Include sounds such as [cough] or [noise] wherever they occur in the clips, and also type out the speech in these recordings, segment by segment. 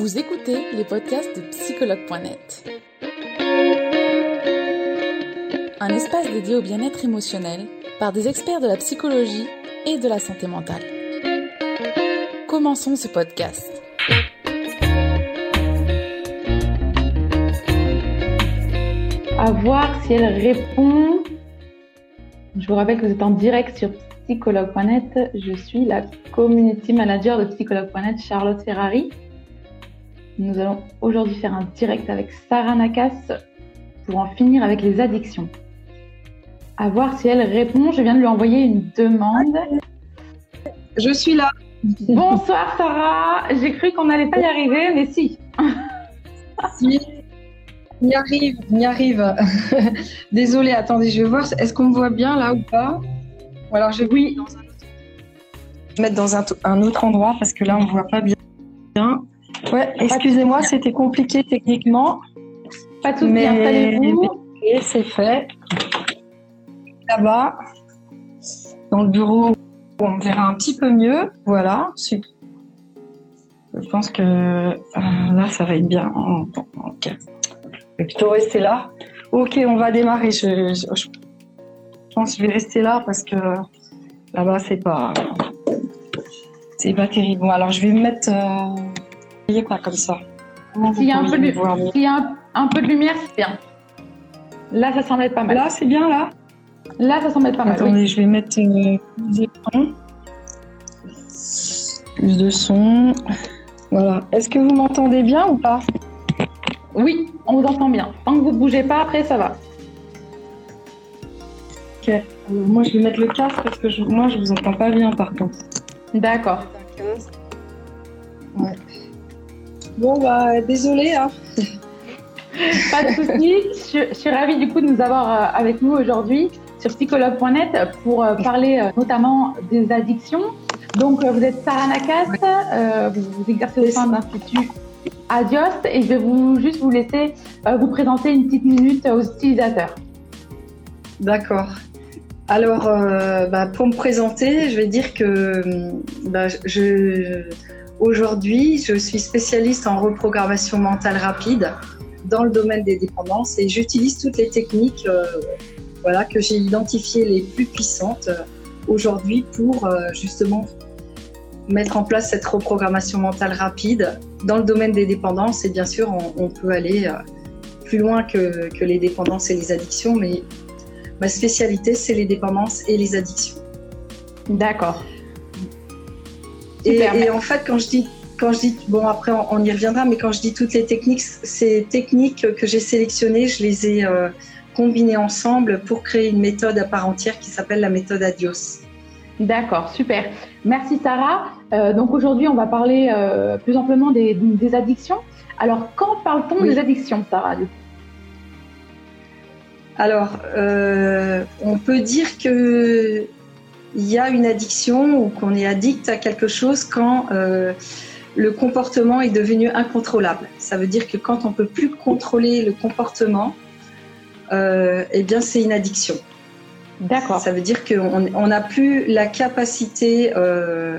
Vous écoutez les podcasts de psychologue.net. Un espace dédié au bien-être émotionnel par des experts de la psychologie et de la santé mentale. Commençons ce podcast. À voir si elle répond. Je vous rappelle que vous êtes en direct sur psychologue.net. Je suis la community manager de psychologue.net, Charlotte Ferrari. Nous allons aujourd'hui faire un direct avec Sarah Nakas pour en finir avec les addictions. À voir si elle répond. Je viens de lui envoyer une demande. Je suis là. Bonsoir Sarah. J'ai cru qu'on n'allait pas y arriver, mais si. [laughs] si. On y arrive, on y arrive. [laughs] Désolée, attendez, je vais voir. Est-ce qu'on me voit bien là ou pas? Ou alors je vais oui. mettre dans un, un, autre endroit parce que là on ne voit pas bien. Ouais, excusez-moi, c'était compliqué techniquement. Pas tout mais installez-vous. C'est fait. Là-bas, dans le bureau, on verra un petit peu mieux. Voilà. Je pense que euh, là, ça va être bien. Ok. Je vais plutôt rester là. Ok, on va démarrer. Je, je, je pense que je vais rester là parce que là-bas, c'est pas, c'est pas terrible. Bon, alors je vais me mettre. Euh, quoi, comme ça. S'il y a, un peu, de, y a un, un peu de lumière, c'est bien. Là, ça semble être pas mal. Là, c'est bien, là Là, ça semble être pas mal. Attendez, je vais mettre euh, plus Plus de son. Voilà. Est-ce que vous m'entendez bien ou pas? Oui, on vous entend bien. Tant que vous ne bougez pas, après, ça va. Ok. Euh, moi, je vais mettre le casque parce que je, moi, je vous entends pas bien, par contre. D'accord. Bon, bah, désolé. Hein. [laughs] Pas de souci. Je, suis ravie du coup de nous avoir euh, avec nous aujourd'hui sur psychologue.net pour euh, parler euh, notamment des addictions. Donc, vous êtes Sarah Nakas, vous, vous, exercez au sein de l'Institut Adiost et je vais vous, juste vous laisser vous présenter une petite minute aux utilisateurs. D'accord. Alors, bah, pour me présenter, je vais dire que bah, je Aujourd'hui, je suis spécialiste en reprogrammation mentale rapide dans le domaine des dépendances et j'utilise toutes les techniques euh, que j'ai identifiées les plus puissantes euh, aujourd'hui pour euh, justement mettre en place cette reprogrammation mentale rapide dans le domaine des dépendances. Et bien sûr, on, peut aller plus loin que, les dépendances et les addictions, mais ma spécialité, c'est les dépendances et les addictions. D'accord. Et, en fait, quand je dis, quand je dis, bon après on, y reviendra, mais quand je dis toutes les techniques, ces techniques que j'ai sélectionnées, je les ai euh, combinées ensemble pour créer une méthode à part entière qui s'appelle la méthode Adios. D'accord, super. Merci Sarah. Euh, donc aujourd'hui, on va parler euh, plus amplement des, des, addictions. Alors, quand parle-t-on des addictions, Sarah Alors, on peut dire que il y a une addiction ou qu'on est addict à quelque chose quand euh, le comportement est devenu incontrôlable. Ça veut dire que quand on peut plus contrôler le comportement, euh, eh bien c'est une addiction. D'accord. Ça veut dire qu'on n'a plus la capacité euh,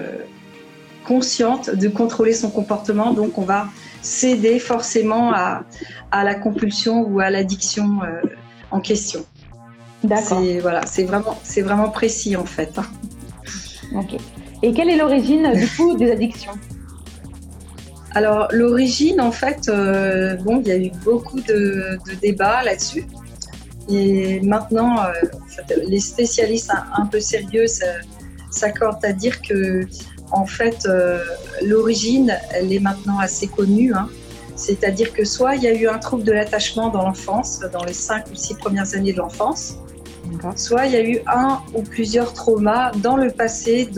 consciente de contrôler son comportement, donc on va céder forcément à, à la compulsion ou à l'addiction en question. D'accord. Voilà, c'est vraiment, c'est vraiment précis en fait. [laughs] Ok. Et quelle est l'origine du coup des addictions? Alors l'origine, en fait, euh, bon, il y a eu beaucoup de, débats là-dessus. Et maintenant, euh, les spécialistes un, peu sérieux s'accordent à dire que, en fait, euh, l'origine, elle est maintenant assez connue. Hein. C'est-à-dire que soit il y a eu un trouble de l'attachement dans l'enfance, dans les cinq ou six premières années de l'enfance, Soit il y a eu un ou plusieurs traumas dans le passé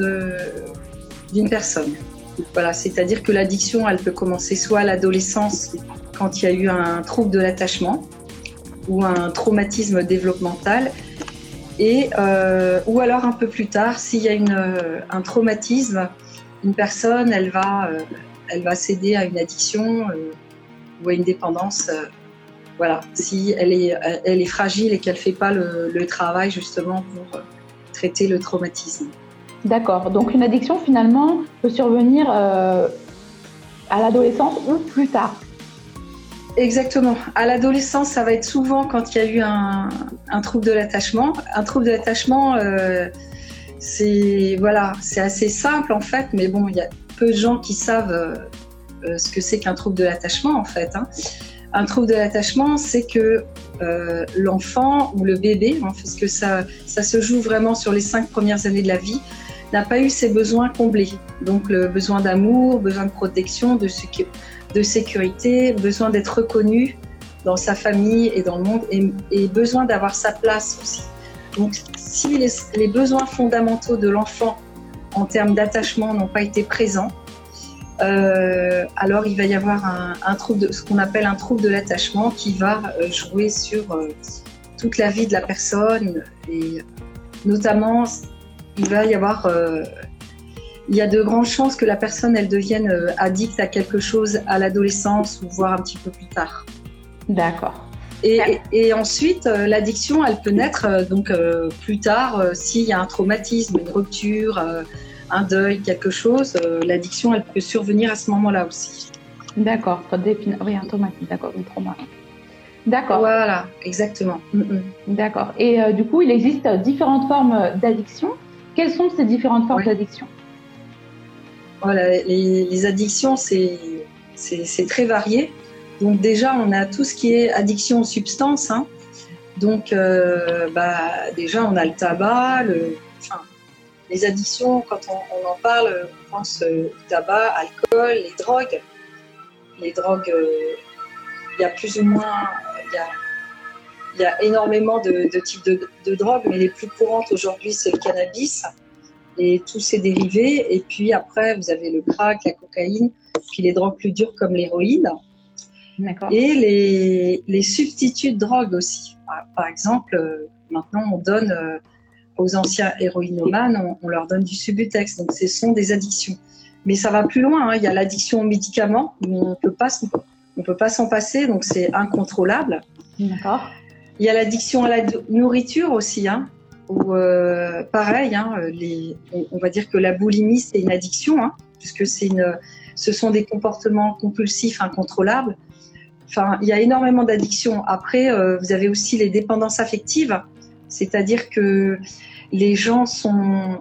d'une personne. Voilà, c'est-à-dire que l'addiction, elle peut commencer soit à l'adolescence, quand il y a eu un trouble de l'attachement ou un traumatisme développemental, et, euh, ou alors un peu plus tard, s'il y a une, un traumatisme, une personne, elle va, euh, elle céder à une addiction euh, ou à une dépendance voilà, si elle est, elle est fragile et qu'elle ne fait pas le, travail justement pour euh, traiter le traumatisme. D'accord. Donc une addiction finalement peut survenir euh, à l'adolescence ou plus tard Exactement. À l'adolescence, ça va être souvent quand il y a eu un, trouble de l'attachement. Un trouble de l'attachement, euh, c'est voilà, c'est assez simple en fait, mais bon, il y a peu de gens qui savent euh, ce que c'est qu'un trouble de l'attachement en fait. Hein. Un trouble de l'attachement, c'est que l'enfant ou le bébé, hein, parce que ça, ça se joue vraiment sur les cinq premières années de la vie, n'a pas eu ses besoins comblés. Donc le besoin d'amour, besoin de protection, de, de sécurité, besoin d'être reconnu dans sa famille et dans le monde et, besoin d'avoir sa place aussi. Donc si les, besoins fondamentaux de l'enfant en termes d'attachement n'ont pas été présents, euh, alors il va y avoir un, trouble de, ce qu'on appelle un trouble de l'attachement qui va euh, jouer sur euh, toute la vie de la personne et notamment il va y avoir il y a de grandes chances que la personne elle devienne addicte à quelque chose à l'adolescence ou voire un petit peu plus tard. D'accord. Et, ensuite, l'addiction, elle peut naître euh, donc plus tard s'il y a un traumatisme, une rupture, un deuil, quelque chose. L'addiction, elle peut survenir à ce moment-là aussi. D'accord. Oui, un traumatisme, d'accord, un trauma. D'accord. Voilà, exactement. Mm, mm. D'accord. Et du coup, il existe différentes formes d'addiction. Quelles sont ces différentes formes d'addiction? Les, addictions, c'est très varié. Donc déjà, on a tout ce qui est addiction aux substances. Hein. Donc euh, bah, déjà, on a le tabac, le, les addictions, quand on, en parle, on pense euh, tabac, alcool, les drogues. Les drogues, euh, il y a plus ou moins, il y a, énormément de, types de, de, drogues, mais les plus courantes aujourd'hui, c'est le cannabis et tous ses dérivés. Et puis après, vous avez le crack, la cocaïne, puis les drogues plus dures comme l'héroïne. Et les, les, substituts de drogue aussi. Par, exemple, euh, maintenant, on donne aux anciens héroïnomanes, on, leur donne du subutex. Donc, ce sont des addictions. Mais ça va plus loin. Hein. Il y a l'addiction aux médicaments. On ne peut pas, on peut pas s'en passer. Donc, c'est incontrôlable. D'accord. Il y a l'addiction à la nourriture aussi. Hein où, euh, pareil, hein, on, va dire que la boulimie, c'est une addiction, hein, puisque c'est une, ce sont des comportements compulsifs incontrôlables. Enfin, il y a énormément d'addictions. Après, euh, vous avez aussi les dépendances affectives, c'est-à-dire que les gens sont.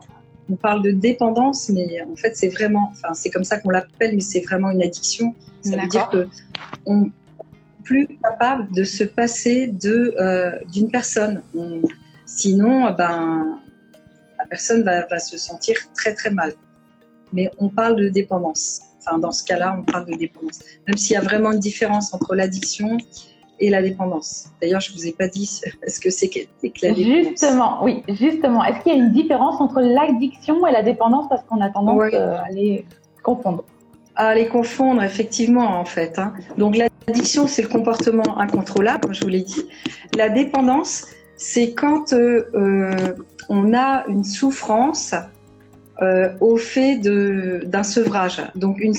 On parle de dépendance, mais en fait, c'est vraiment. Enfin, c'est comme ça qu'on l'appelle, mais c'est vraiment une addiction. Ça veut dire que on plus capable de se passer de euh, d'une personne. Sinon, ben, la personne va, se sentir très très mal. Mais on parle de dépendance. Enfin, dans ce cas-là, on parle de dépendance. Même s'il y a vraiment une différence entre l'addiction et la dépendance. D'ailleurs, je ne vous ai pas dit ce [laughs] que c'est que, la dépendance. Justement, oui, justement. Est-ce qu'il y a une différence entre l'addiction et la dépendance Parce qu'on a tendance euh, à les confondre? À les confondre, effectivement, en fait. Hein. Donc, l'addiction, c'est le comportement incontrôlable, comme je vous l'ai dit. La dépendance, c'est quand euh, euh, on a une souffrance au fait d'un sevrage. Donc, une,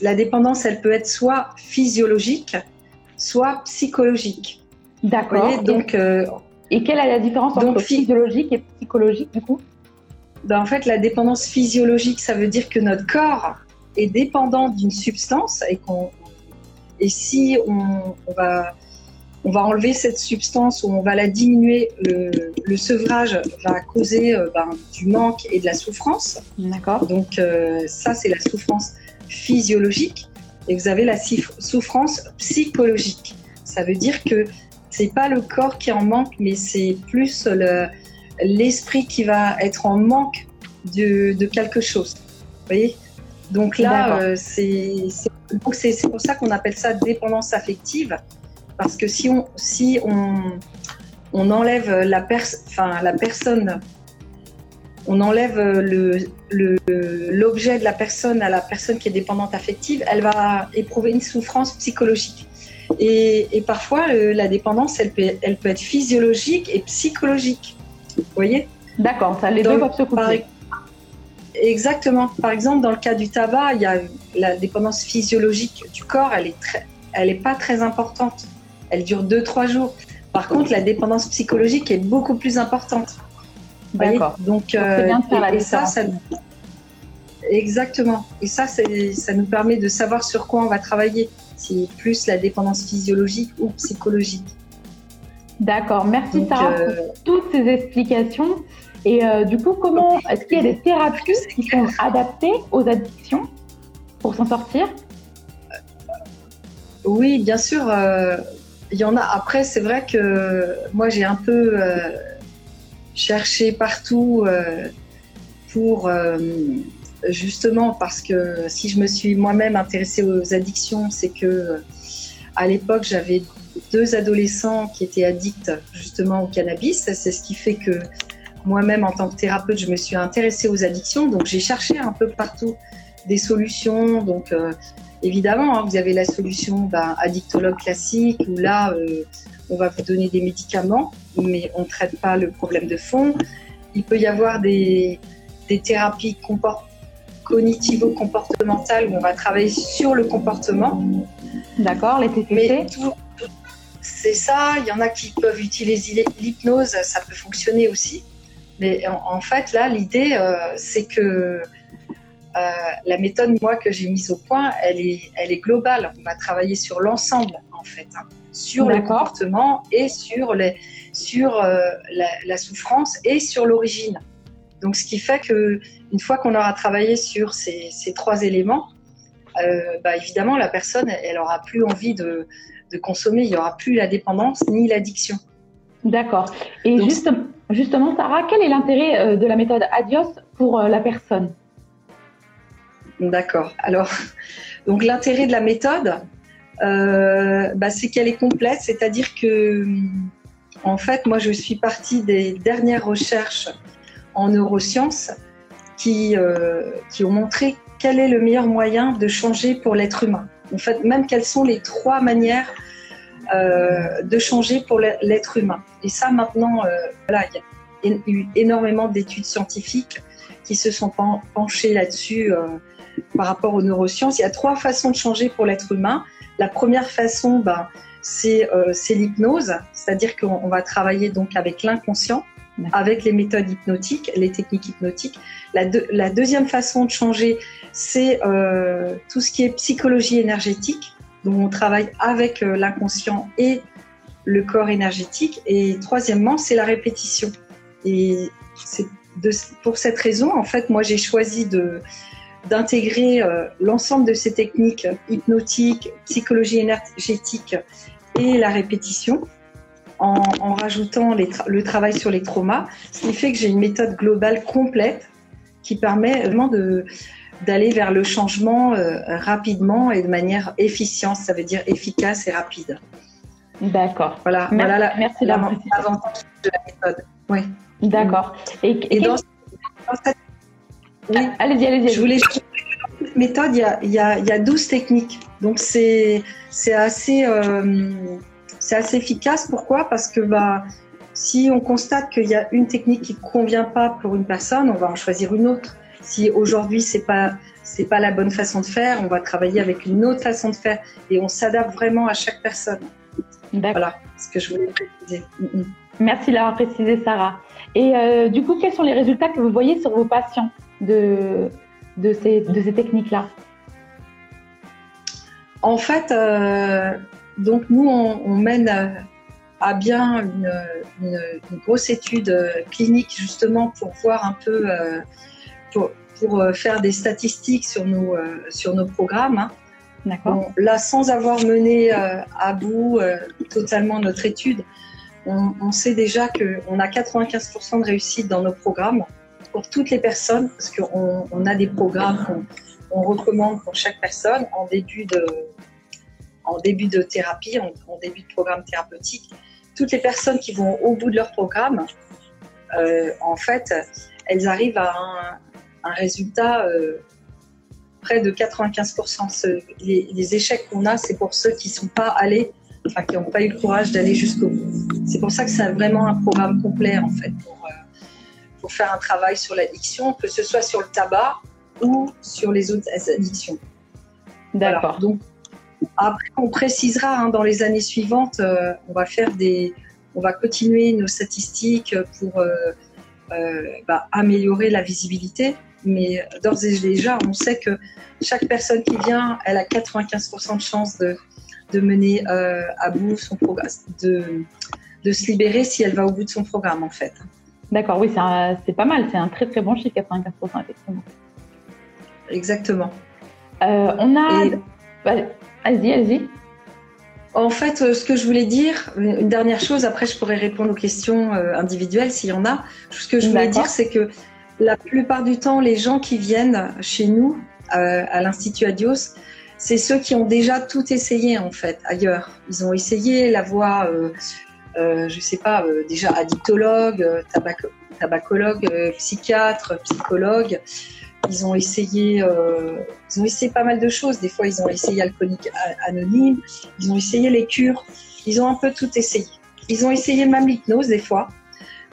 la dépendance, elle peut être soit physiologique, soit psychologique. D'accord. Donc, et quelle est la différence entre physiologique et psychologique du coup? Ben, En fait, la dépendance physiologique, ça veut dire que notre corps est dépendant d'une substance et, qu'on, et si on, on va on va enlever cette substance ou on va la diminuer, le, sevrage va causer euh, ben, du manque et de la souffrance. D'accord. Donc euh, ça, c'est la souffrance physiologique. Et vous avez la souffrance psychologique. Ça veut dire que c'est pas le corps qui en manque, mais c'est plus l'esprit qui va être en manque de, quelque chose. Vous voyez? Donc là, euh, c'est pour ça qu'on appelle ça dépendance affective. Parce que si on, si on, on enlève la, enfin, la personne, on enlève l'objet le, de la personne à la personne qui est dépendante affective, elle va éprouver une souffrance psychologique. Et, et parfois, la dépendance, elle peut, elle peut être physiologique et psychologique. Vous voyez? D'accord, ça les deux peuvent se couper. Exactement. Par exemple, dans le cas du tabac, il y a la dépendance physiologique du corps, elle est très, elle n'est pas très importante elle dure 2-3 jours. Par contre, la dépendance psychologique est beaucoup plus importante. D'accord. Donc, euh, bien de faire la et, ça, ça, Exactement. Et ça, ça nous permet de savoir sur quoi on va travailler. C'est plus la dépendance physiologique ou psychologique. D'accord. Merci Sarah pour euh, toutes ces explications. Et euh, du coup, comment [laughs] est-ce qu'il y a des thérapies qui sont adaptées aux addictions pour s'en sortir? Oui, bien sûr. Il y en a. Après, c'est vrai que moi, j'ai un peu cherché partout pour justement parce que si je me suis moi-même intéressée aux addictions, c'est que à l'époque j'avais deux adolescents qui étaient addicts justement au cannabis. C'est ce qui fait que moi-même en tant que thérapeute, je me suis intéressée aux addictions. Donc j'ai cherché un peu partout des solutions. Donc euh, évidemment, hein, vous avez la solution ben, addictologue classique où là, euh, on va vous donner des médicaments, mais on ne traite pas le problème de fond. Il peut y avoir des, des thérapies comportementales cognitivo-comportementale où on va travailler sur le comportement. D'accord, les TCC C'est ça, il y en a qui peuvent utiliser l'hypnose, ça peut fonctionner aussi. Mais en, fait, là, l'idée, euh, c'est que euh, la méthode, moi, que j'ai mise au point, elle est, elle est globale. On va travailler sur l'ensemble, en fait, hein. sur le comportement et sur, les, sur euh, la, la, souffrance et sur l'origine. Donc, ce qui fait que une fois qu'on aura travaillé sur ces, trois éléments, euh, bah, évidemment, la personne, elle n'aura plus envie de, consommer, il n'y aura plus la dépendance ni l'addiction. D'accord. Et justement, Sarah, quel est l'intérêt de la méthode Adios pour la personne? D'accord. Alors, [laughs] donc l'intérêt de la méthode, bah, c'est qu'elle est complète, c'est-à-dire que, en fait, moi, je suis partie des dernières recherches en neurosciences qui, euh, qui ont montré quel est le meilleur moyen de changer pour l'être humain. En fait, même quelles sont les trois manières euh, de changer pour l'être humain. Et ça, maintenant, euh, voilà, il y a eu énormément d'études scientifiques qui se sont penchées là-dessus par rapport aux neurosciences. Il y a trois façons de changer pour l'être humain. La première façon, ben, c'est l'hypnose, c'est-à-dire qu'on va travailler donc avec l'inconscient avec les méthodes hypnotiques, les techniques hypnotiques. La, la deuxième façon de changer, c'est euh, tout ce qui est psychologie énergétique, donc on travaille avec euh, l'inconscient et le corps énergétique. Et troisièmement, c'est la répétition. Et c'est pour cette raison, en fait, moi j'ai choisi de d'intégrer euh, l'ensemble de ces techniques hypnotiques, psychologie énergétique et la répétition en, rajoutant le travail sur les traumas, ce qui fait que j'ai une méthode globale complète qui permet vraiment d'aller vers le changement euh, rapidement et de manière efficiente, ça veut dire efficace et rapide. D'accord. Voilà, merci, voilà de la méthode. Oui. D'accord. Et, dans, cette... oui. Allez-y, allez-y. Je voulais méthode, il y a, y a, il y a 12 techniques. Donc c'est assez. Euh, assez efficace. Pourquoi? Parce que bah, si on constate qu'il y a une technique qui ne convient pas pour une personne, on va en choisir une autre. Si aujourd'hui c'est pas c'est pas la bonne façon de faire, on va travailler avec une autre façon de faire et on s'adapte vraiment à chaque personne. Voilà ce que je voulais préciser. Merci d'avoir précisé, Sarah. Et euh, du coup, quels sont les résultats que vous voyez sur vos patients? De, de ces, de ces techniques-là En fait, euh, donc nous, on, mène à, bien une, grosse étude clinique justement pour voir un peu, euh, pour, euh, faire des statistiques sur nos, sur nos programmes. Hein. D'accord. là, sans avoir mené à bout totalement notre étude, on, sait déjà qu'on a 95% de réussite dans nos programmes pour toutes les personnes, parce qu'on on a des programmes qu'on recommande pour chaque personne en début de, en début de thérapie, en, début de programme thérapeutique, toutes les personnes qui vont au bout de leur programme, euh, en fait, elles arrivent à un, résultat euh, près de 95%. les, échecs qu'on a, c'est pour ceux qui ne sont pas allés, qui n'ont pas eu le courage d'aller jusqu'au bout. C'est pour ça que c'est vraiment un programme complet, en fait, pour faire un travail sur l'addiction, que ce soit sur le tabac ou sur les autres addictions. D'accord. Donc, après, on précisera hein, dans les années suivantes, euh, on va faire des, on va continuer nos statistiques pour euh, euh, bah, améliorer la visibilité. mais d'ores et déjà, on sait que chaque personne qui vient, elle a 95% de chance de, de mener à bout son programme, de, de se libérer si elle va au bout de son programme, en fait. D'accord, oui, c'est pas mal, c'est un très très bon chiffre, 95%, effectivement. Exactement. Euh, on a. Bah, allez-y, allez-y. En fait, euh, ce que je voulais dire, une dernière chose, après je pourrais répondre aux questions euh, individuelles s'il y en a. Ce que je voulais dire, c'est que la plupart du temps, les gens qui viennent chez nous, à l'Institut Adios, c'est ceux qui ont déjà tout essayé en fait ailleurs. Ils ont essayé la voie, euh, je sais pas, déjà addictologue, tabacologue, psychiatre, psychologue. Ils ont essayé, euh, ils ont essayé pas mal de choses. Des fois, ils ont essayé alcoolique anonyme. Ils ont essayé les cures. Ils ont un peu tout essayé. Ils ont essayé même l'hypnose des fois.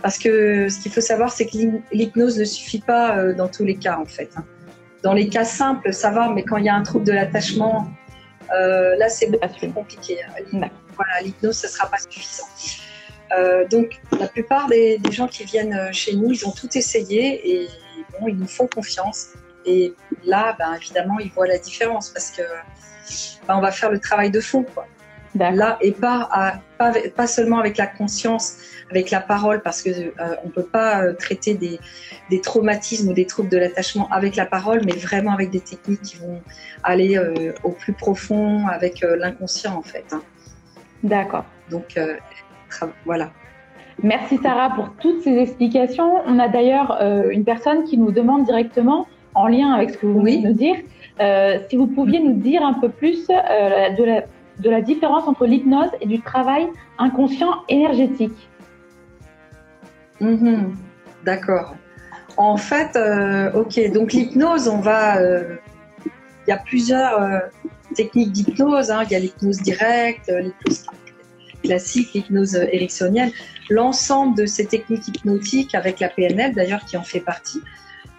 Parce que ce qu'il faut savoir, c'est que l'hypnose ne suffit pas euh, dans tous les cas, en fait. Hein. Dans les cas simples, ça va, mais quand il y a un trouble de l'attachement, euh, là, c'est beaucoup plus compliqué. Voilà, l'hypnose, ce ne sera pas suffisant. Euh, donc, la plupart des, des, gens qui viennent chez nous, ils ont tout essayé et ils nous font confiance. Et là, ben, évidemment, ils voient la différence parce que ben, on va faire le travail de fond. Quoi. Là, et pas, pas, pas, seulement avec la conscience, avec la parole, parce que euh, on peut pas euh, traiter des, des, traumatismes ou des troubles de l'attachement avec la parole, mais vraiment avec des techniques qui vont aller euh, au plus profond, avec l'inconscient en fait. Hein. D'accord. Donc voilà. Merci Sarah pour toutes ces explications. On a d'ailleurs euh, une personne qui nous demande directement, en lien avec ce que vous venez de nous dire, euh, si vous pouviez nous dire un peu plus euh, de, la, de, la, différence entre l'hypnose et du travail inconscient énergétique. Mhm. D'accord. En fait, ok, donc l'hypnose, on va. Il y a plusieurs techniques d'hypnose. Hein. Il y a l'hypnose directe, l'hypnose classique, l'hypnose ericksonienne l'ensemble de ces techniques hypnotiques, avec la PNL d'ailleurs qui en fait partie,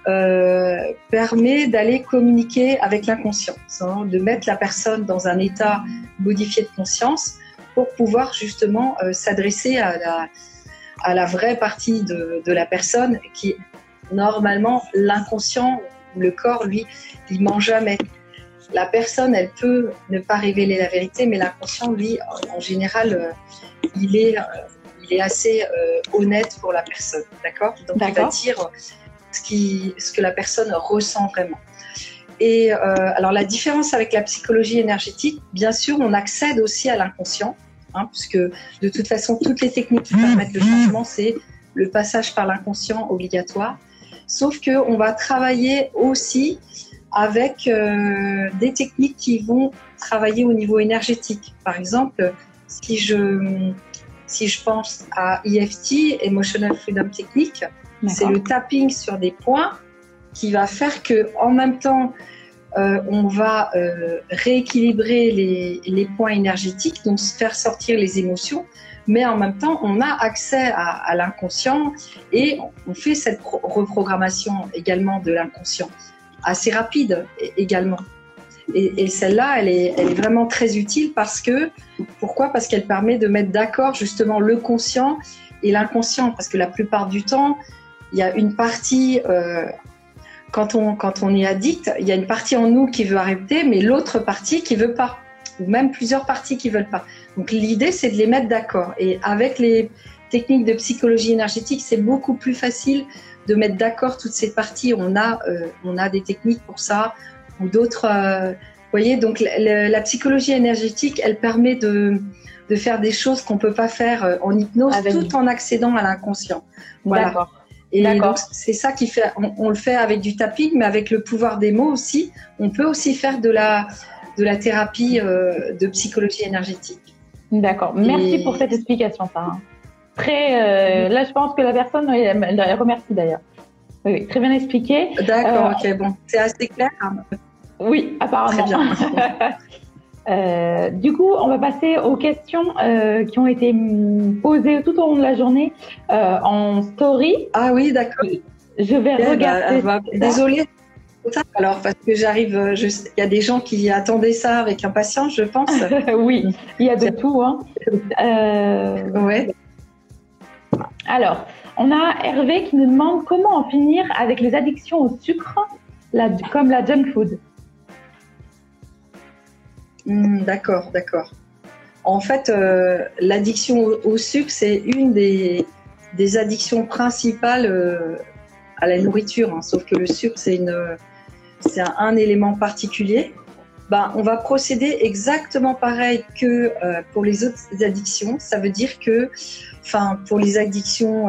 euh, permet d'aller communiquer avec l'inconscient, hein, de mettre la personne dans un état modifié de conscience pour pouvoir justement euh, s'adresser à la, vraie partie de, la personne qui, normalement, l'inconscient, le corps, lui, il ment jamais. La personne, elle peut ne pas révéler la vérité, mais l'inconscient, lui, en, général, euh, il est est assez euh, honnête pour la personne, d'accord? Donc il va dire ce, qui, ce que la personne ressent vraiment. Et euh, alors la différence avec la psychologie énergétique, bien sûr, on accède aussi à l'inconscient, hein, puisque de toute façon, toutes les techniques qui permettent le changement, c'est le passage par l'inconscient obligatoire. Sauf que on va travailler aussi avec euh, des techniques qui vont travailler au niveau énergétique. Par exemple, si je si je pense à EFT, Emotional Freedom Technique, c'est le tapping sur des points qui va faire que en même temps, euh, on va euh, rééquilibrer les, les, points énergétiques, donc faire sortir les émotions, mais en même temps, on a accès à, à l'inconscient et on fait cette reprogrammation également de l'inconscient, assez rapide également. Et, celle-là, elle est, vraiment très utile parce que, pourquoi? Parce qu'elle permet de mettre d'accord justement le conscient et l'inconscient. Parce que la plupart du temps, il y a une partie, euh, quand, on, quand on est addict, il y a une partie en nous qui veut arrêter, mais l'autre partie qui veut pas. Ou même plusieurs parties qui veulent pas. Donc l'idée, c'est de les mettre d'accord. Et avec les techniques de psychologie énergétique, c'est beaucoup plus facile de mettre d'accord toutes ces parties. On a, euh, on a des techniques pour ça ou d'autres. Euh, vous voyez, donc la, psychologie énergétique, elle permet de, de faire des choses qu'on peut pas faire euh, en hypnose tout en accédant à l'inconscient. Voilà. Et donc c'est ça qui fait, on, le fait avec du tapping, mais avec le pouvoir des mots aussi. On peut aussi faire de la de la thérapie euh, de psychologie énergétique. D'accord. Merci pour cette explication, Sarah. Très. là, je pense que la personne, elle, remercie d'ailleurs. Oui, très bien expliqué. D'accord. ok. Bon, c'est assez clair. Hein. Oui, apparemment. [laughs] Euh, du coup, on va passer aux questions euh, qui ont été posées tout au long de la journée euh, en story. Ah oui, d'accord. Je vais eh ben, regarder. Désolée. Alors, parce que j'arrive, il y a des gens qui attendaient ça avec impatience, je pense. [laughs] oui, il y a de tout. Hein. [laughs] ouais. Alors, on a Hervé qui nous demande comment en finir avec les addictions au sucre, comme la junk food. Hmm, d'accord, d'accord. En fait, euh, l'addiction au, sucre, c'est une des, addictions principales euh, à la nourriture. Hein. sauf que le sucre, c'est un, élément particulier. Ben, on va procéder exactement pareil que euh, pour les autres addictions. Ça veut dire que, enfin, pour les addictions,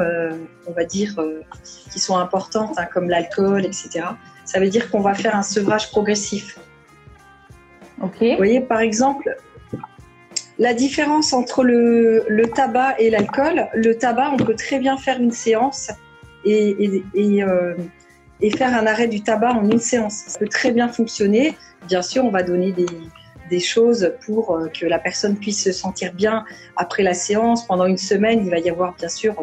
on va dire, qui sont importantes, hein, comme l'alcool, etc., ça veut dire qu'on va faire un sevrage progressif. Ok. Vous voyez, par exemple, la différence entre le, tabac et l'alcool, le tabac, on peut très bien faire une séance et, euh, et, faire un arrêt du tabac en une séance. Ça peut très bien fonctionner. Bien sûr, on va donner des, choses pour euh, que la personne puisse se sentir bien après la séance. Pendant une semaine, il va y avoir bien sûr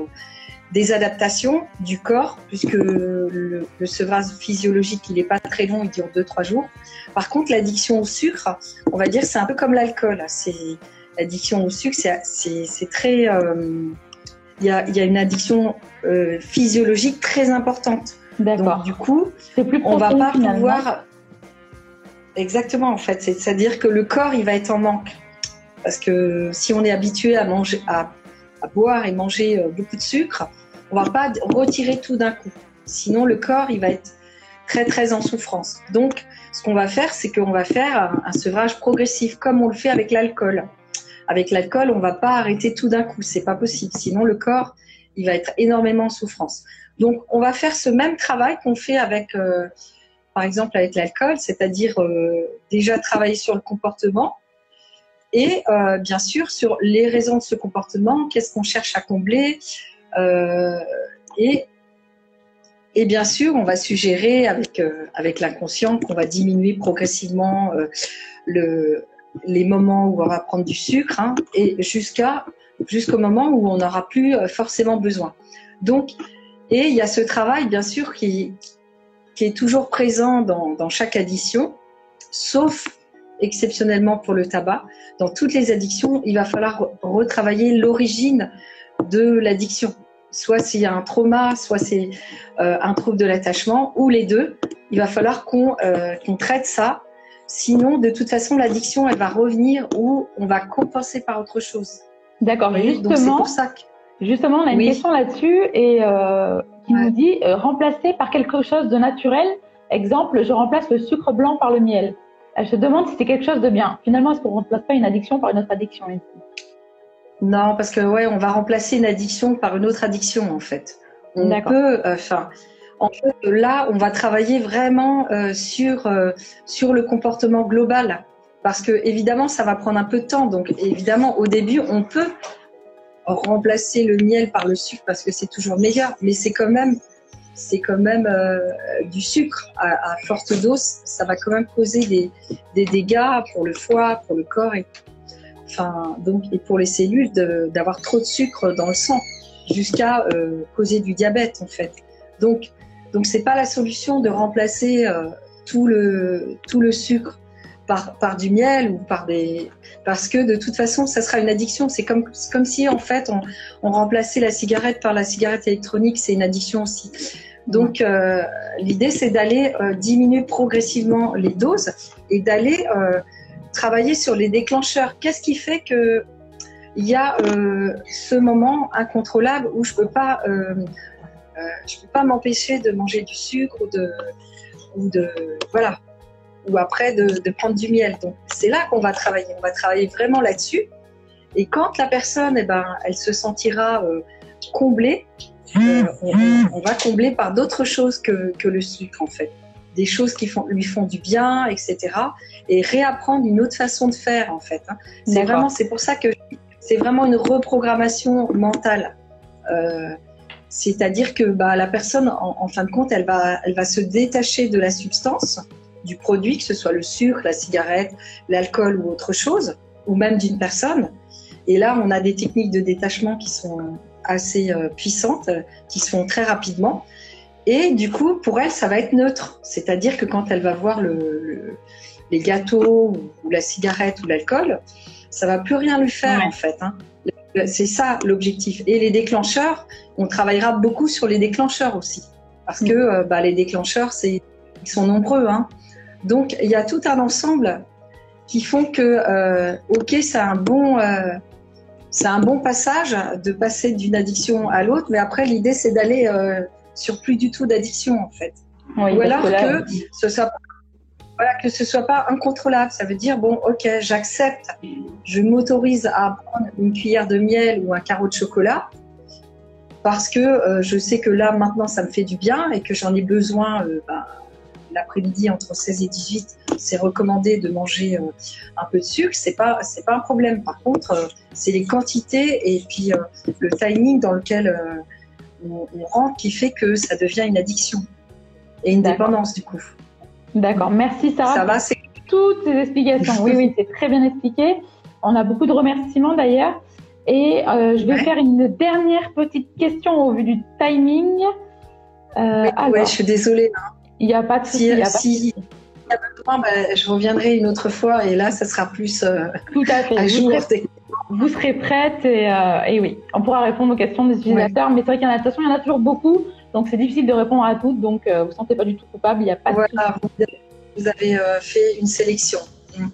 des adaptations du corps, puisque le, sevrage physiologique, il n'est pas très long, il dure 2-3 jours. Par contre, l'addiction au sucre, on va dire, c'est un peu comme l'alcool. L'addiction au sucre, c'est très. Euh, il y, a, une addiction euh, physiologique très importante. D'accord. Du coup, plus on va pas pouvoir. Exactement, en fait. C'est-à-dire que le corps, il va être en manque. Parce que si on est habitué à manger, à, à boire et manger euh, beaucoup de sucre, on va pas retirer tout d'un coup. Sinon, le corps, il va être très, très en souffrance. Donc, ce qu'on va faire, c'est qu'on va faire un, un sevrage progressif, comme on le fait avec l'alcool. Avec l'alcool, on va pas arrêter tout d'un coup, c'est pas possible. Sinon, le corps, il va être énormément en souffrance. Donc, on va faire ce même travail qu'on fait avec, euh, par exemple, avec l'alcool, c'est-à-dire euh, déjà travailler sur le comportement et euh, bien sûr sur les raisons de ce comportement, qu'est-ce qu'on cherche à combler et bien sûr, on va suggérer avec, l'inconscient qu'on va diminuer progressivement le, les moments où on va prendre du sucre hein, et jusqu'à jusqu'au moment où on n'aura plus euh, forcément besoin. Donc, et il y a ce travail bien sûr qui, est toujours présent dans, chaque addition, sauf exceptionnellement pour le tabac. Dans toutes les addictions, il va falloir retravailler l'origine de l'addiction. Soit s'il y a un trauma, soit c'est euh, un trouble de l'attachement, ou les deux. Il va falloir euh, qu'on traite ça Sinon, de toute façon, l'addiction, elle va revenir ou on va compenser par autre chose. D'accord, mais justement, pour ça justement, on a une question là-dessus et euh, qui nous dit euh, remplacer par quelque chose de naturel. Exemple, je remplace le sucre blanc par le miel. Elle se demande si c'est quelque chose de bien. Finalement, est-ce qu'on remplace pas une addiction par une autre addiction Non, parce que ouais, on va remplacer une addiction par une autre addiction en fait. On peut, euh, enfin, en fait, là, on va travailler vraiment sur, sur le comportement global. Parce que, évidemment, ça va prendre un peu de temps. Donc, évidemment, au début, on peut remplacer le miel par le sucre parce que c'est toujours meilleur. Mais c'est quand même, c'est quand même euh, du sucre à, forte dose. Ça va quand même causer des, dégâts pour le foie, pour le corps et, donc, et pour les cellules d'avoir trop de sucre dans le sang jusqu'à causer du diabète, en fait. Donc, donc c'est pas la solution de remplacer euh, tout le tout le sucre par, du miel ou par des parce que de toute façon ça sera une addiction. C'est comme comme si en fait on, remplaçait la cigarette par la cigarette électronique. C'est une addiction aussi. Donc euh, l'idée c'est d'aller euh, diminuer progressivement les doses et d'aller travailler sur les déclencheurs. Qu'est-ce qui fait que il y a ce moment incontrôlable où je peux pas euh, je peux pas m'empêcher de manger du sucre ou de, ou de voilà, ou après de, prendre du miel. Donc c'est là qu'on va travailler. On va travailler vraiment là-dessus. Et quand la personne, eh ben, elle se sentira euh, comblée, euh, on, va combler par d'autres choses que, que, le sucre en fait, des choses qui font, lui font du bien, etc. Et réapprendre une autre façon de faire en fait. Hein. C'est vraiment, c'est pour ça que c'est vraiment une reprogrammation mentale. Euh, c'est-à-dire que bah, la personne, en, fin de compte, elle va, elle va se détacher de la substance, du produit, que ce soit le sucre, la cigarette, l'alcool ou autre chose, ou même d'une personne. Et là, on a des techniques de détachement qui sont assez euh, puissantes, qui se font très rapidement. Et du coup, pour elle, ça va être neutre. C'est-à-dire que quand elle va voir le, les gâteaux ou, la cigarette ou l'alcool, ça va plus rien lui faire en fait. Hein. C'est ça l'objectif. Et les déclencheurs, on travaillera beaucoup sur les déclencheurs aussi. Parce que euh, bah, les déclencheurs, c'est, ils sont nombreux. Hein. Donc, il y a tout un ensemble qui font que, euh, ok, c'est un bon, euh, c'est un bon passage de passer d'une addiction à l'autre, mais après l'idée c'est d'aller euh, sur plus du tout d'addiction en fait. Oui, Ou alors que ce soit voilà, que ce soit pas incontrôlable. Ça veut dire bon, ok, j'accepte, je m'autorise à prendre une cuillère de miel ou un carreau de chocolat parce que euh, je sais que là maintenant ça me fait du bien et que j'en ai besoin. euh, bah, L'après-midi entre 16 et 18, c'est recommandé de manger euh, un peu de sucre. C'est pas c'est pas un problème. Par contre, euh, c'est les quantités et puis euh, le timing dans lequel on, on rentre qui fait que ça devient une addiction et une dépendance du coup. D'accord, merci Sarah Ça va, c'est toutes ces explications. Oui, oui, [laughs] c'est très bien expliqué. On a beaucoup de remerciements d'ailleurs. Et euh, je vais Ouais. faire une dernière petite question au vu du timing. Euh, ouais, alors, je suis désolée. Il n'y a pas de souci. Si, a pas- si bah, je reviendrai une autre fois et là, ça sera plus euh, Tout à fait. [laughs] à Vous jour. serez, vous serez prête et, euh, et oui, on pourra répondre aux questions des utilisateurs. Mais c'est vrai qu'il y en a, de toute façon, il y en a toujours beaucoup. Donc c'est difficile de répondre à toutes. Donc euh, vous ne sentez pas du tout coupable. Il n'y a pas de. Voilà, vous avez- vous avez fait une sélection.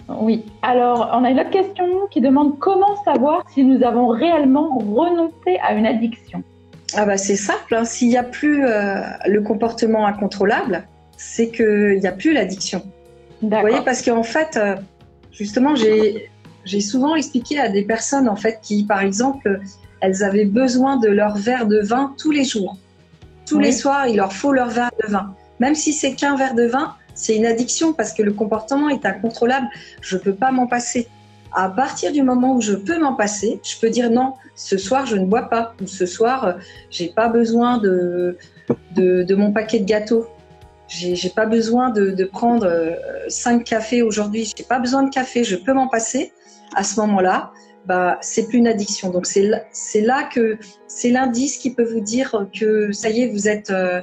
Oui. Alors, on a une autre question qui demande comment savoir si nous avons réellement renoncé à une addiction. Ah bah c'est simple, hein. s'il n'y a plus euh, le comportement incontrôlable, c'est qu'il n'y a plus l'addiction. Vous voyez, parce qu'en fait, euh, justement, j'ai souvent expliqué à des personnes en fait qui, par exemple, elles avaient besoin de leur verre de vin tous les jours. Tous Oui. les soirs, il leur faut leur verre de vin. Même si c'est qu'un verre de vin, c'est une addiction parce que le comportement est incontrôlable. Je ne peux pas m'en passer. À partir du moment où je peux m'en passer, je peux dire non, ce soir je ne bois pas, ou ce soir euh, j'ai pas besoin de, de, de mon paquet de gâteaux. J'ai pas besoin de, de prendre euh, cinq cafés aujourd'hui. J'ai pas besoin de café. Je peux m'en passer. À ce moment-là, bah c'est plus une addiction. Donc c'est là, que c'est l'indice qui peut vous dire que ça y est, vous êtes euh,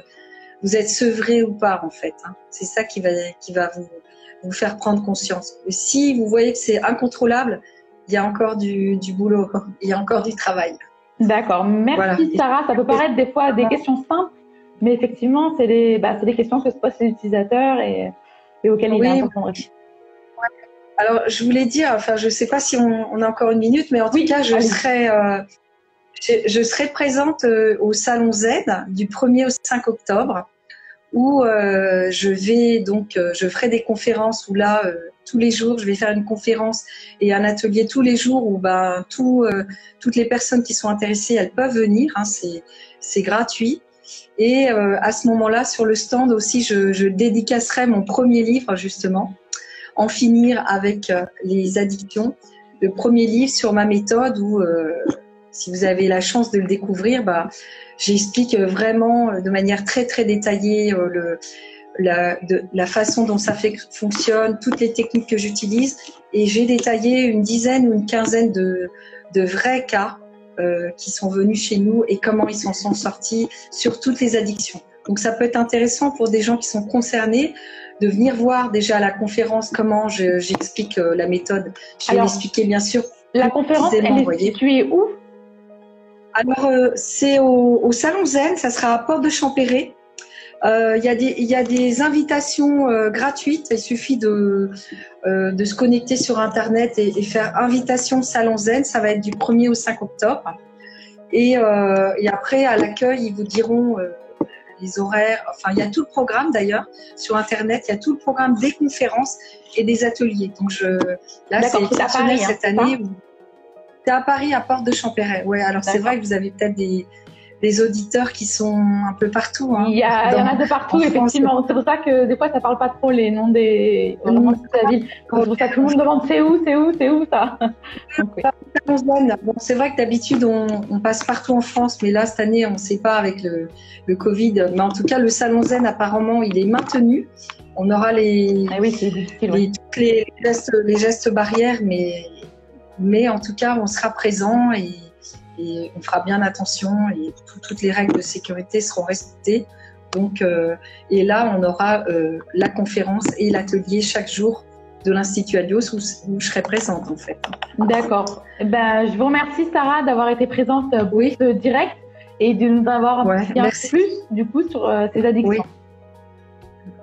vous êtes sevré ou pas en fait. hein. C'est ça qui va qui va vous vous faire prendre conscience. Et si vous voyez que c'est incontrôlable, il y a encore du, du boulot, il y a encore du travail. D'accord. Merci Voilà. Sarah. Ça peut paraître des fois des questions simples, mais effectivement, c'est des, bah, c'est des questions que se posent les utilisateurs et, et auxquelles il Oui. est important de répondre. Alors, je voulais dire, enfin, je ne sais pas si on, on a encore une minute, mais en Oui, tout cas, je allez. serai, euh, je, je serai présente euh, au Salon Z du 1er au 5 octobre, où euh, je vais donc, je ferai des conférences où là, tous les jours, je vais faire une conférence et un atelier tous les jours où ben, tout, toutes les personnes qui sont intéressées, elles peuvent venir, hein, c'est, c'est gratuit. Et euh, à ce moment-là, sur le stand aussi, je, dédicacerai mon premier livre, justement, En finir avec euh, les addictions. Le premier livre sur ma méthode où, euh, si vous avez la chance de le découvrir, bah, j'explique vraiment de manière très très détaillée la, façon dont ça fonctionne, toutes les techniques que j'utilise. Et j'ai détaillé une dizaine ou une quinzaine de vrais cas euh, qui sont venus chez nous et comment ils s'en sont sortis sur toutes les addictions. Donc ça peut être intéressant pour des gens qui sont concernés de venir voir déjà à la conférence comment je- j'explique euh, la méthode. Je vais l'expliquer bien sûr. La conférence, elle est voyez. située où? Alors euh, c'est au, au Salon Zen, ça sera à Porte de Champéret. Euh, Il y, a des- il y a des invitations euh, gratuites. Il suffit de, euh, de se connecter sur Internet et, et faire invitation Salon Zen. Ça va être du 1er au 5 octobre. Et, et après, à l'accueil, ils vous diront les horaires. Enfin, il y a tout le programme d'ailleurs sur Internet. Il y a tout le programme des conférences et des ateliers. Donc, je, là, c'est exceptionnel Paris, hein, cette année. C'est à Paris, à Porte de Champéret. Ouais, alors c'est vrai que vous avez peut-être des, des auditeurs qui sont un peu partout. Hein, il, y a, il y en a de partout, effectivement. C'est pour ça que des fois, ça parle pas trop les noms des, noms de la ville. C'est pour ça que tout le monde demande c'est où, c'est où, c'est où ça? [laughs] Oui. Bon, c'est vrai que d'habitude, on, on passe partout en France, mais là, cette année, on ne sait pas avec le, le Covid. Mais en tout cas, le Salon Zen, apparemment, il est maintenu. On aura les, Ah oui, oui. les, gestes, les gestes barrières, mais, mais en tout cas, on sera présent et, et on fera bien attention et tout- toutes les règles de sécurité seront respectées. Donc, euh, et là, on aura euh, la conférence et l'atelier chaque jour de l'Institut Alios où, où, je serai présente en fait. D'accord. Ben, je vous remercie Sarah d'avoir été présente pour oui. ce direct et de nous avoir ouais, un plus du coup sur ces addictions. Oui.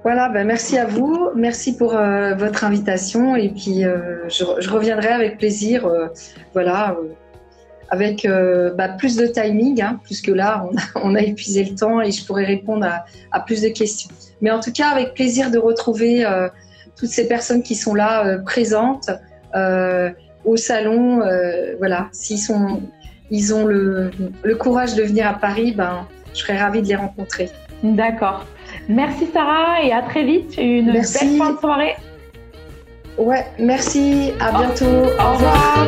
Voilà, ben merci à vous, merci pour euh, votre invitation et puis euh, je, je, reviendrai avec plaisir, euh, voilà, avec bah, plus de timing, hein, puisque là on a, [laughs] on a, épuisé le temps et je pourrais répondre à, à, plus de questions. Mais en tout cas, avec plaisir de retrouver toutes ces personnes qui sont là présentes au salon, voilà, s'ils sont, ils ont le, le, courage de venir à Paris, ben je serais ravie de les rencontrer. D'accord. Merci Sarah et à très vite. Une merci. belle fin de soirée. Ouais, merci. À bientôt. Au, revoir.